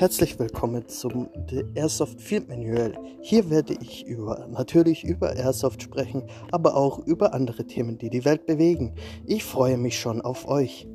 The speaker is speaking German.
Herzlich willkommen zum The Airsoft Field Manual. Hier werde ich über natürlich über Airsoft sprechen, aber auch über andere Themen, die die Welt bewegen. Ich freue mich schon auf euch.